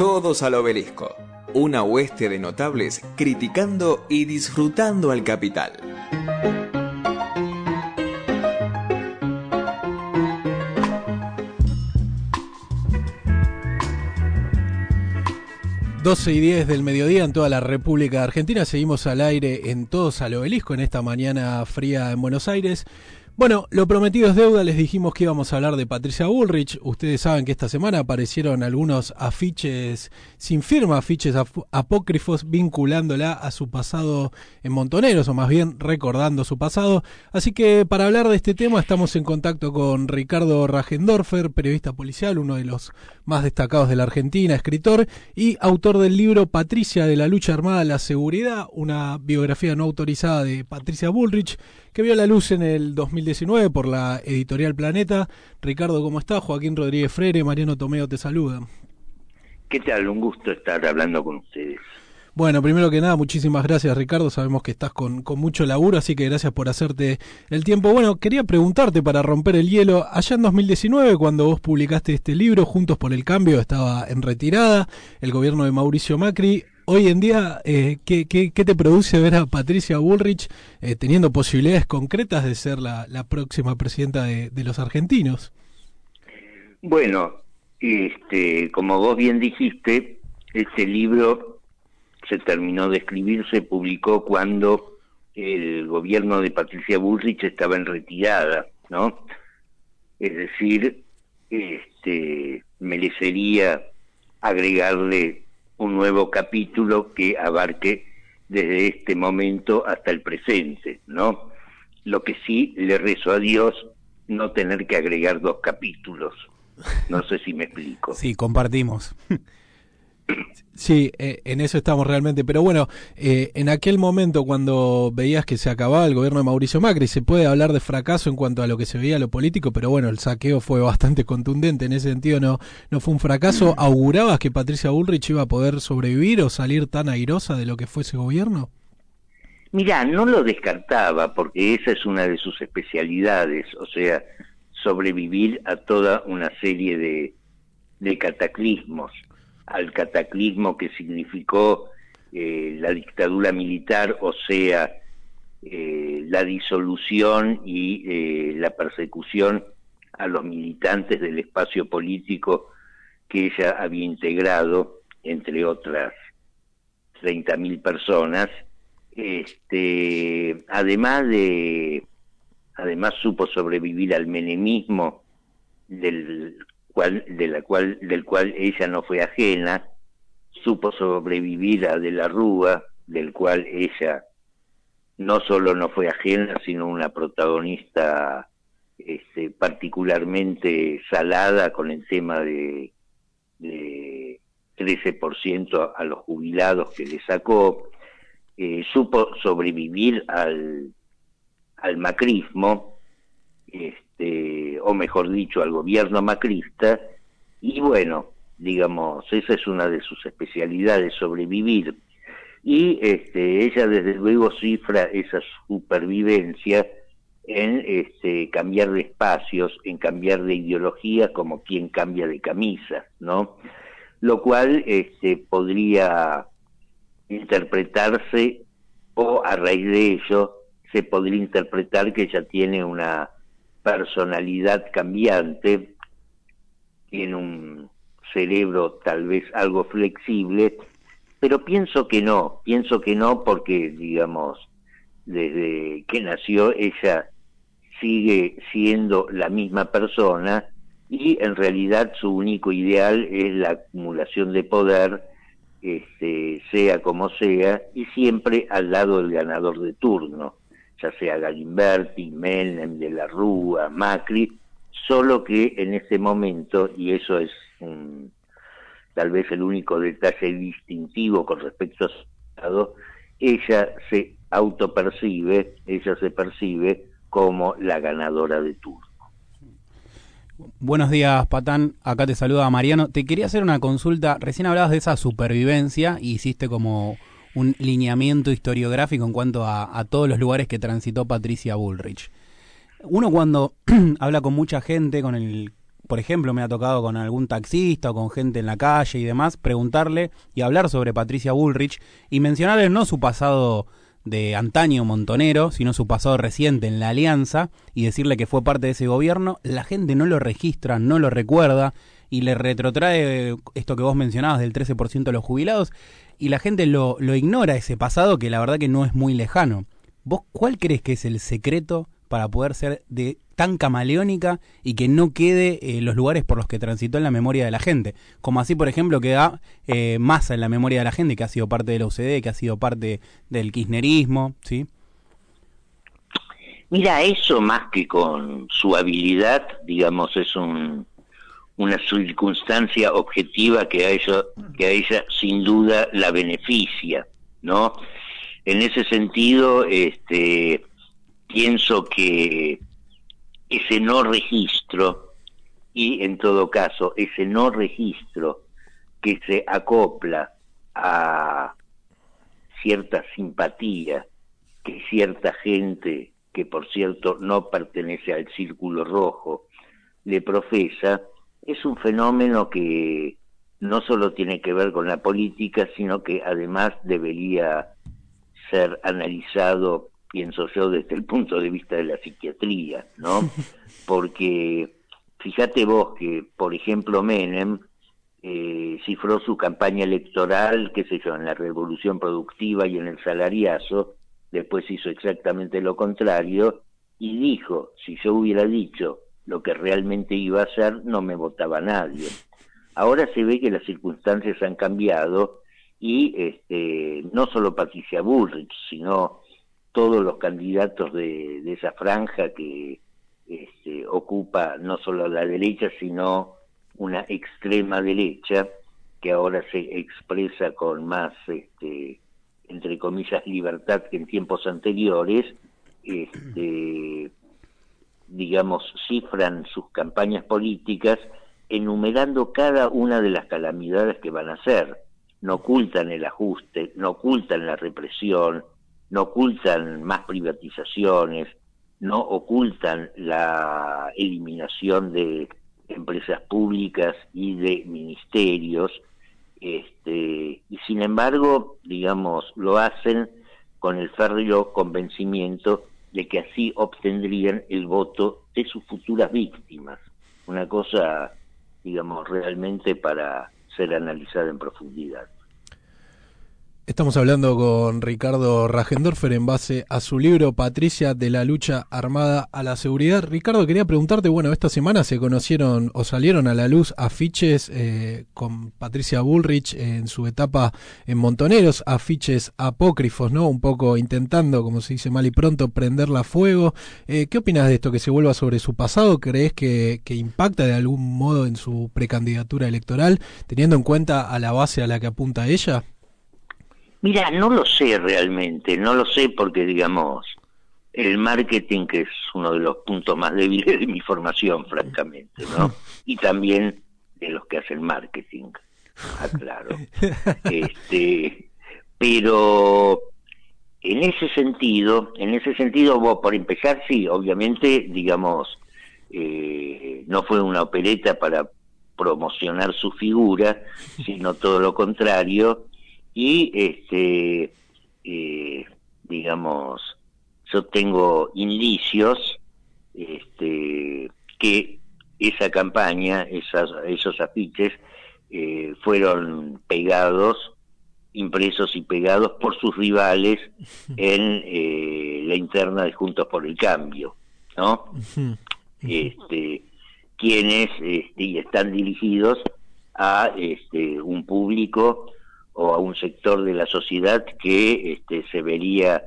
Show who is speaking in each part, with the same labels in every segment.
Speaker 1: Todos al obelisco. Una hueste de notables criticando y disfrutando al capital.
Speaker 2: Doce y 10 del mediodía en toda la República Argentina. Seguimos al aire en Todos al Obelisco en esta mañana fría en Buenos Aires. Bueno, lo prometido es deuda, les dijimos que íbamos a hablar de Patricia Bullrich. Ustedes saben que esta semana aparecieron algunos afiches sin firma, afiches apócrifos vinculándola a su pasado en Montoneros, o más bien recordando su pasado. Así que para hablar de este tema estamos en contacto con Ricardo Rajendorfer, periodista policial, uno de los más destacados de la Argentina, escritor y autor del libro Patricia de la lucha armada a la seguridad, una biografía no autorizada de Patricia Bullrich que vio la luz en el 2019 por la editorial Planeta. Ricardo, ¿cómo estás? Joaquín Rodríguez Freire, Mariano Tomeo te saluda.
Speaker 3: ¿Qué tal? Un gusto estar hablando con ustedes.
Speaker 2: Bueno, primero que nada, muchísimas gracias Ricardo, sabemos que estás con, con, mucho laburo, así que gracias por hacerte el tiempo. Bueno, quería preguntarte para romper el hielo, allá en 2019, cuando vos publicaste este libro, Juntos por el Cambio, estaba en retirada, el gobierno de Mauricio Macri, hoy en día, eh, ¿qué, te produce ver a Patricia Bullrich eh, teniendo posibilidades concretas de ser la, próxima presidenta de, los argentinos?
Speaker 3: Bueno, este, como vos bien dijiste, este libro se terminó de escribir, se publicó cuando el gobierno de Patricia Bullrich estaba en retirada, ¿no? Es decir, este, merecería agregarle un nuevo capítulo que abarque desde este momento hasta el presente, ¿no? Lo que sí le rezo a Dios no tener que agregar dos capítulos. No sé si me explico.
Speaker 2: Sí, compartimos. Sí, eh, en eso estamos realmente. Pero bueno, eh, en aquel momento cuando veías que se acababa el gobierno de Mauricio Macri, se puede hablar de fracaso en cuanto a lo que se veía lo político, pero bueno, el saqueo fue bastante contundente. En ese sentido no, no fue un fracaso. ¿Augurabas que Patricia Bullrich iba a poder sobrevivir o salir tan airosa de lo que fue ese gobierno?
Speaker 3: Mirá, no lo descartaba porque esa es una de sus especialidades, o sea, sobrevivir a toda una serie de, de cataclismos al cataclismo que significó eh, la dictadura militar, o sea, eh, la disolución y eh, la persecución a los militantes del espacio político que ella había integrado, entre otras 30.000 personas, este, además de, además supo sobrevivir al menemismo del cual, de la cual, del cual ella no fue ajena, supo sobrevivir a De la Rúa, del cual ella no solo no fue ajena, sino una protagonista este, particularmente salada con el tema de, de 13% a los jubilados que le sacó, eh, supo sobrevivir al, al macrismo, este, o mejor dicho, al gobierno macrista, y bueno, digamos, esa es una de sus especialidades, sobrevivir. Y este, ella desde luego cifra esa supervivencia en este, cambiar de espacios, en cambiar de ideología como quien cambia de camisa, ¿no? Lo cual este, podría interpretarse o a raíz de ello se podría interpretar que ella tiene una personalidad cambiante, tiene un cerebro tal vez algo flexible, pero pienso que no, pienso que no porque, digamos, desde que nació ella sigue siendo la misma persona y en realidad su único ideal es la acumulación de poder, este, sea como sea, y siempre al lado del ganador de turno ya sea Galimberti, Menem, De la Rúa, Macri, solo que en ese momento, y eso es tal vez el único detalle distintivo con respecto a su estado, ella se autopercibe, ella se percibe como la ganadora de turno.
Speaker 2: Buenos días, Patán. Acá te saluda Mariano. Te quería hacer una consulta. Recién hablabas de esa supervivencia y hiciste como un lineamiento historiográfico en cuanto a, todos los lugares que transitó Patricia Bullrich. Uno cuando habla con mucha gente, con el
Speaker 4: por ejemplo, me ha tocado con algún taxista o con gente en la calle y demás, preguntarle y hablar sobre Patricia Bullrich y mencionarle no su pasado de antaño montonero, sino su pasado reciente en la Alianza y decirle que fue parte de ese gobierno, la gente no lo registra, no lo recuerda y le retrotrae esto que vos mencionabas del 13% de los jubilados y la gente lo, lo ignora ese pasado que la verdad que no es muy lejano. ¿Vos cuál crees que es el secreto para poder ser de tan camaleónica y que no quede eh, los lugares por los que transitó en la memoria de la gente. Como así, por ejemplo, queda eh, Massa en la memoria de la gente, que ha sido parte de la UCD, que ha sido parte del kirchnerismo, ¿sí?
Speaker 3: Mira, eso más que con su habilidad, digamos, es un, una circunstancia objetiva que a, ella, que a ella sin duda la beneficia, ¿no? En ese sentido, este, pienso que ese no registro y en todo caso ese no registro que se acopla a cierta simpatía que cierta gente que por cierto no pertenece al círculo rojo le profesa es un fenómeno que no solo tiene que ver con la política sino que además debería ser analizado pienso yo, desde el punto de vista de la psiquiatría, ¿no? Porque fíjate vos que, por ejemplo, Menem eh, cifró su campaña electoral, qué sé yo, en la revolución productiva y en el salariazo, después hizo exactamente lo contrario y dijo, si yo hubiera dicho lo que realmente iba a hacer, no me votaba nadie. Ahora se ve que las circunstancias han cambiado y este, no solo Patricia Bullrich, sino todos los candidatos de, esa franja que este, ocupa no solo la derecha, sino una extrema derecha que ahora se expresa con más, este, entre comillas, libertad que en tiempos anteriores, este, digamos, cifran sus campañas políticas enumerando cada una de las calamidades que van a hacer. No ocultan el ajuste, no ocultan la represión, no ocultan más privatizaciones, no ocultan la eliminación de empresas públicas y de ministerios, este, y sin embargo, digamos, lo hacen con el férreo convencimiento de que así obtendrían el voto de sus futuras víctimas. Una cosa, digamos, realmente para ser analizada en profundidad.
Speaker 2: Estamos hablando con Ricardo Rajendorfer en base a su libro Patricia de la lucha armada a la seguridad. Ricardo, quería preguntarte, bueno, esta semana se conocieron o salieron a la luz afiches eh, con Patricia Bullrich en su etapa en Montoneros, afiches apócrifos, ¿no? Un poco intentando, como se dice mal y pronto, prenderla a fuego. Eh, ¿Qué opinas de esto que se vuelva sobre su pasado? ¿Crees que, que impacta de algún modo en su precandidatura electoral, teniendo en cuenta a la base a la que apunta ella?
Speaker 3: Mira, no lo sé realmente, no lo sé porque, digamos, el marketing, que es uno de los puntos más débiles de mi formación, francamente, ¿no? Y también de los que hacen marketing, aclaro. Este, pero en ese sentido, en ese sentido, vos, por empezar, sí, obviamente, digamos, eh, no fue una opereta para promocionar su figura, sino todo lo contrario, y este eh, digamos yo tengo indicios este que esa campaña esas, esos afiches eh, fueron pegados impresos y pegados por sus rivales en eh, la interna de Juntos por el Cambio no este quienes este, están dirigidos a este un público o a un sector de la sociedad que este, se vería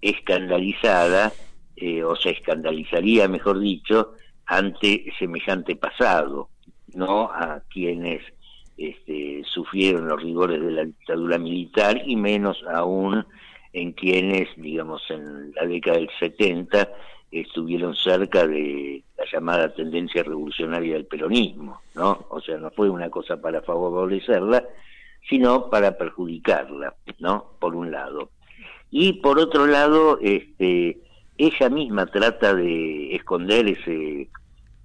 Speaker 3: escandalizada eh, o se escandalizaría, mejor dicho, ante semejante pasado, no a quienes este, sufrieron los rigores de la dictadura militar y menos aún en quienes, digamos, en la década del 70 estuvieron cerca de la llamada tendencia revolucionaria del peronismo, ¿no? O sea, no fue una cosa para favorecerla, sino para perjudicarla, ¿no? Por un lado. Y por otro lado, este, ella misma trata de esconder ese,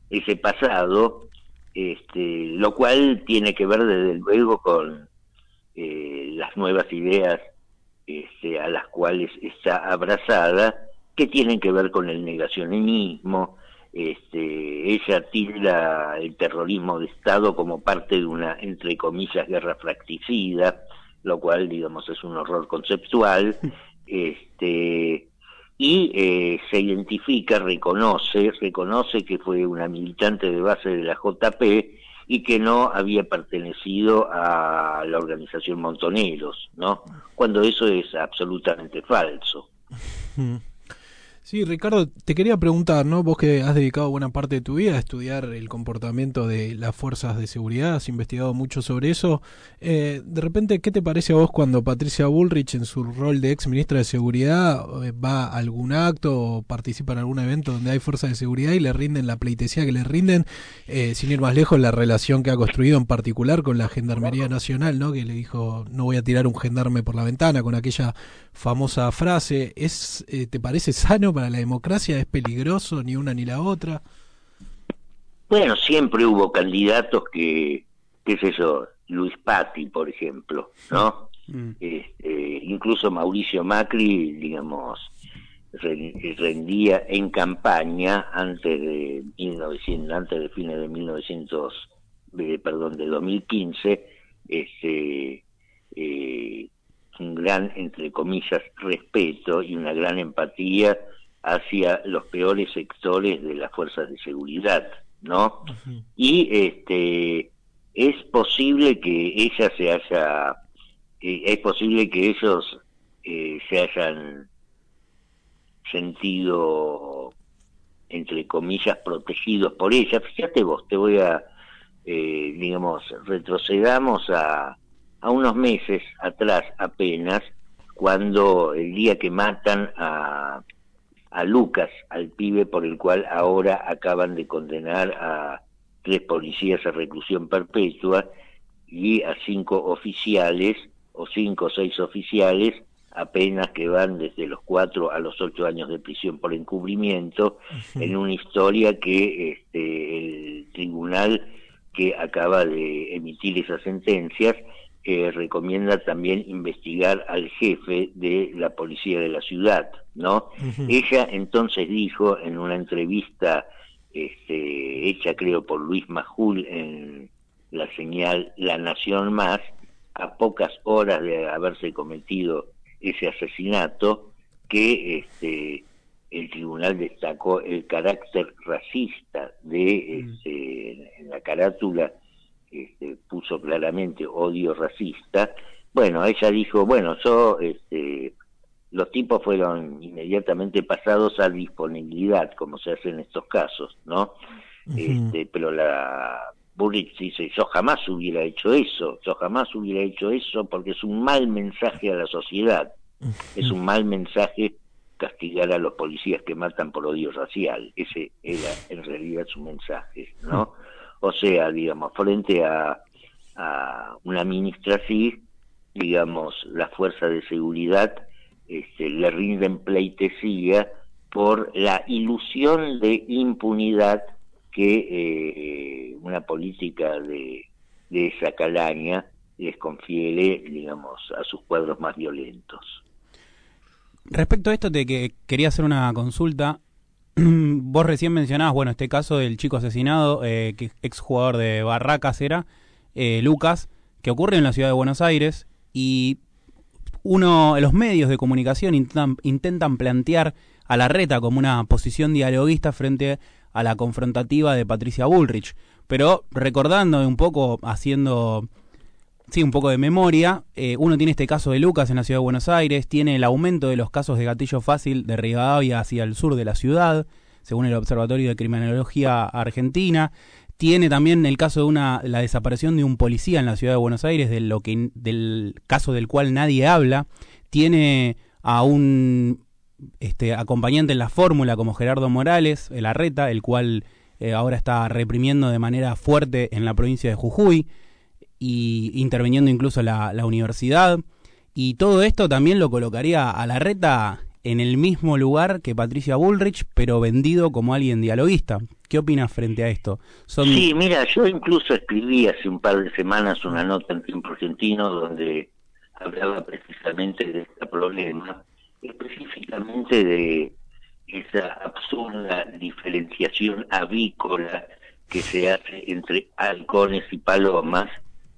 Speaker 3: ese pasado este, lo cual tiene que ver desde luego con eh, las nuevas ideas este, a las cuales está abrazada, que tienen que ver con el negacionismo, este, ella tilda el terrorismo de Estado como parte de una, entre comillas, guerra fracticida, lo cual, digamos, es un horror conceptual, este, y eh, se identifica, reconoce, reconoce que fue una militante de base de la JP y que no había pertenecido a la organización Montoneros, ¿no? Cuando eso es absolutamente falso.
Speaker 2: Sí, Ricardo, te quería preguntar, ¿no? Vos que has dedicado buena parte de tu vida a estudiar el comportamiento de las fuerzas de seguridad, has investigado mucho sobre eso. Eh, de repente, ¿qué te parece a vos cuando Patricia Bullrich, en su rol de ex ministra de Seguridad, eh, va a algún acto o participa en algún evento donde hay fuerzas de seguridad y le rinden la pleitesía que le rinden, eh, sin ir más lejos, la relación que ha construido en particular con la Gendarmería Nacional, ¿no? Que le dijo, no voy a tirar un gendarme por la ventana, con aquella famosa frase. ¿Es, ¿Te parece sano? Para la democracia? ¿Es peligroso ni una ni la otra?
Speaker 3: Bueno, siempre hubo candidatos que, qué sé yo, Luis Patti, por ejemplo, ¿no? Mm. Este, incluso Mauricio Macri, digamos, rendía en campaña antes de 1900, antes de fines de 1900, perdón, de 2015, este, eh, un gran, entre comillas, respeto y una gran empatía hacia los peores sectores de las fuerzas de seguridad, ¿no? Y este es posible que ella se haya, eh, es posible que ellos eh, se hayan sentido, entre comillas, protegidos por ella. Fíjate vos, te voy a, eh, digamos, retrocedamos a, a unos meses atrás apenas, cuando el día que matan a a Lucas, al pibe por el cual ahora acaban de condenar a tres policías a reclusión perpetua y a cinco oficiales, o cinco o seis oficiales, apenas que van desde los cuatro a los ocho años de prisión por encubrimiento, en una historia que este, el tribunal que acaba de emitir esas sentencias recomienda también investigar al jefe de la policía de la ciudad, ¿no? Ella entonces dijo en una entrevista este, hecha creo por Luis Majul en la señal La Nación Más, a pocas horas de haberse cometido ese asesinato, que este, el tribunal destacó el carácter racista de este, en la carátula este, puso claramente odio racista, bueno, ella dijo, bueno, yo, este, los tipos fueron inmediatamente pasados a disponibilidad, como se hace en estos casos, ¿no? este, pero la Burrich dice, yo jamás hubiera hecho eso, yo jamás hubiera hecho eso porque es un mal mensaje a la sociedad, es un mal mensaje castigar a los policías que matan por odio racial, ese era en realidad su mensaje, ¿no? O sea, digamos, frente a, una ministra así, digamos, la fuerza de seguridad este, le rinden pleitesía por la ilusión de impunidad que eh, una política de, de esa calaña les confiere, digamos, a sus cuadros más violentos.
Speaker 4: Respecto a esto, te que quería hacer una consulta. vos recién mencionabas, bueno, este caso del chico asesinado, eh, que ex jugador de Barracas era, eh, Lucas, que ocurre en la ciudad de Buenos Aires y uno, los medios de comunicación intentan, intentan plantear a la reta como una posición dialoguista frente a la confrontativa de Patricia Bullrich, pero recordando un poco, haciendo sí, un poco de memoria, eh, uno tiene este caso de Lucas en la ciudad de Buenos Aires, tiene el aumento de los casos de gatillo fácil de Rivadavia hacia el sur de la ciudad, según el Observatorio de Criminología Argentina. Tiene también el caso de una, la desaparición de un policía en la ciudad de Buenos Aires, de lo que, del caso del cual nadie habla. Tiene a un este, acompañante en la fórmula como Gerardo Morales, el Arreta, el cual eh, ahora está reprimiendo de manera fuerte en la provincia de Jujuy y interviniendo incluso la, universidad. Y todo esto también lo colocaría a la reta en el mismo lugar que Patricia Bullrich, pero vendido como alguien dialoguista. ¿Qué opinas frente a esto?
Speaker 3: Sí, mira, yo incluso escribí hace un par de semanas una nota en Tiempo Argentino donde hablaba precisamente de este problema, específicamente de esa absurda diferenciación avícola que se hace entre halcones y palomas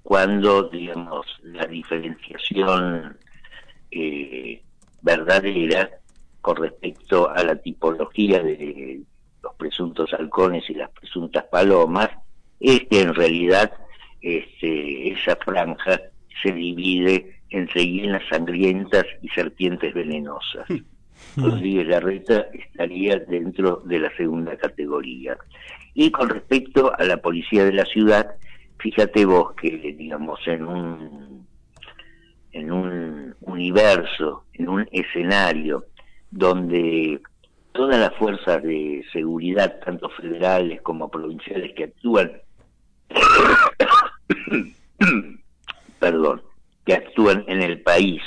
Speaker 3: cuando, digamos, la diferenciación eh, verdadera con respecto a la tipología de los presuntos halcones y las presuntas palomas es que en realidad este, esa franja se divide entre hienas sangrientas y serpientes venenosas. Rodríguez Larreta estaría dentro de la segunda categoría. Y con respecto a la policía de la ciudad, fíjate vos que, digamos, en un, en un universo, en un escenario donde todas las fuerzas de seguridad, tanto federales como provinciales que actúan, perdón, que actúan en el país,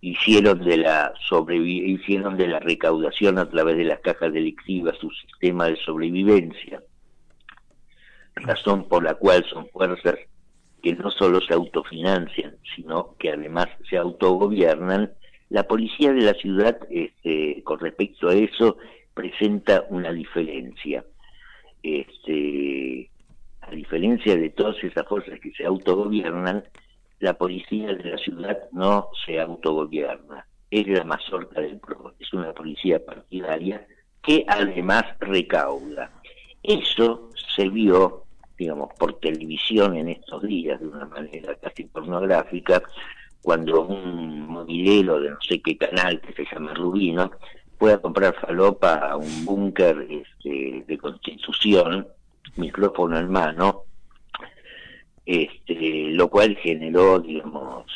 Speaker 3: hicieron de la hicieron de la recaudación a través de las cajas delictivas su sistema de sobrevivencia razón por la cual son fuerzas que no solo se autofinancian, sino que además se autogobiernan, la policía de la ciudad, este, con respecto a eso, presenta una diferencia. Este, a diferencia de todas esas fuerzas que se autogobiernan, la policía de la ciudad no se autogobierna. Es la mazorca del PRO, es una policía partidaria que además recauda. Eso se vio digamos, por televisión en estos días de una manera casi pornográfica, cuando un movilero de no sé qué canal que se llama Rubino fue a comprar falopa a un búnker este, de constitución, micrófono en mano, este, lo cual generó, digamos,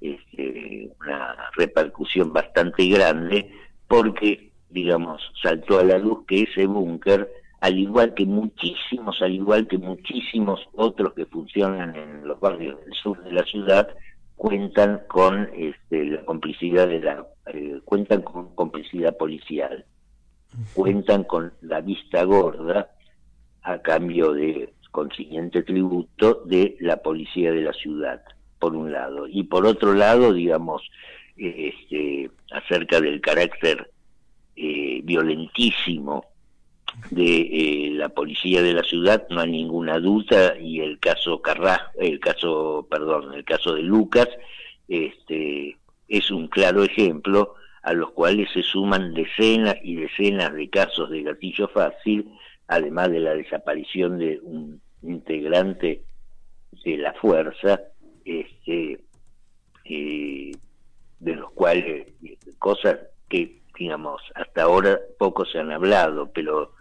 Speaker 3: este, una repercusión bastante grande porque, digamos, saltó a la luz que ese búnker al igual que muchísimos, al igual que muchísimos otros que funcionan en los barrios del sur de la ciudad, cuentan con este, la complicidad de la, eh, cuentan con complicidad policial, cuentan con la vista gorda a cambio de consiguiente tributo de la policía de la ciudad, por un lado, y por otro lado, digamos, este, acerca del carácter eh, violentísimo de eh, la policía de la ciudad no hay ninguna duda y el caso Carrasco, el caso perdón el caso de Lucas este es un claro ejemplo a los cuales se suman decenas y decenas de casos de gatillo fácil además de la desaparición de un integrante de la fuerza este eh, de los cuales cosas que digamos hasta ahora poco se han hablado pero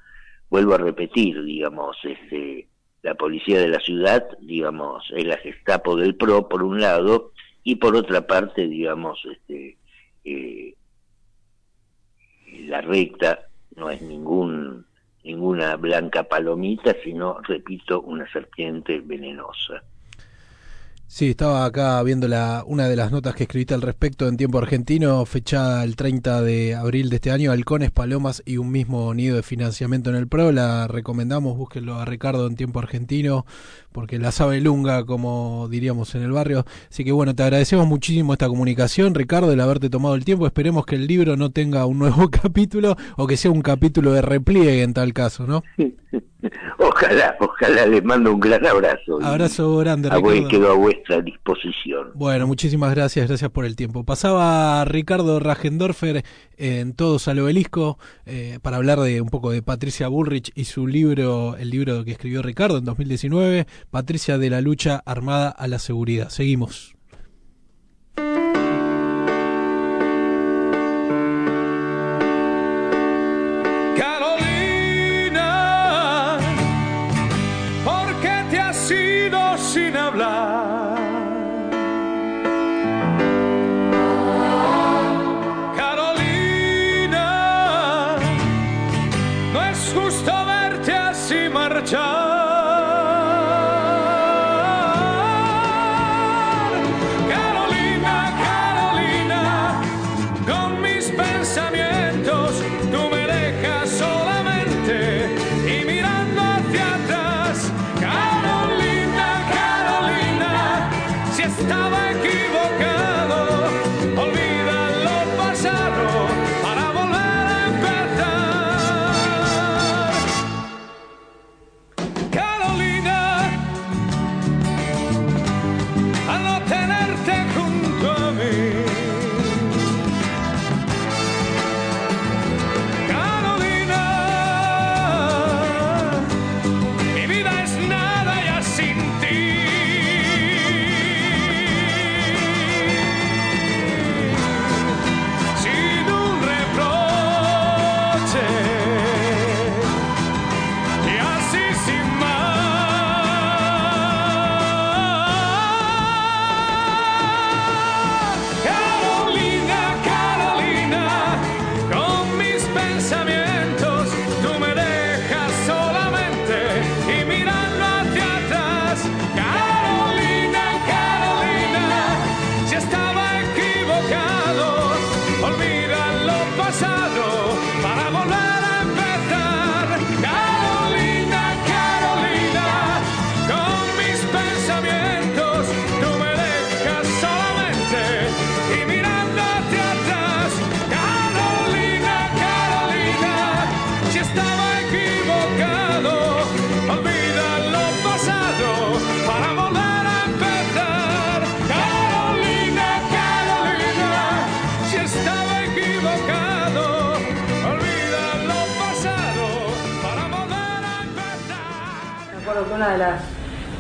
Speaker 3: vuelvo a repetir, digamos, este, la policía de la ciudad, digamos, es la Gestapo del PRO por un lado, y por otra parte, digamos, este, eh, la recta no es ningún ninguna blanca palomita, sino, repito, una serpiente venenosa.
Speaker 2: Sí, estaba acá viendo la, una de las notas que escribiste al respecto en tiempo argentino, fechada el 30 de abril de este año, Halcones, Palomas y un mismo nido de financiamiento en el PRO. La recomendamos, búsquenlo a Ricardo en tiempo argentino, porque la sabe lunga, como diríamos en el barrio. Así que bueno, te agradecemos muchísimo esta comunicación, Ricardo, el haberte tomado el tiempo. Esperemos que el libro no tenga un nuevo capítulo o que sea un capítulo de repliegue en tal caso, ¿no?
Speaker 3: Ojalá, ojalá, les mando un gran abrazo.
Speaker 2: Abrazo grande,
Speaker 3: Ricardo. quedo a disposición.
Speaker 2: Bueno, muchísimas gracias, gracias por el tiempo. Pasaba Ricardo Ragendorfer en Todos al Obelisco eh, para hablar de un poco de Patricia Bullrich y su libro, el libro que escribió Ricardo en 2019, Patricia de la lucha armada a la seguridad. Seguimos.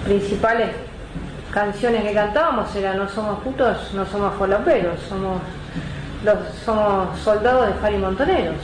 Speaker 5: Principales canciones que cantábamos era no somos putos, no somos foloperos, somos los somos soldados de Fari Montoneros.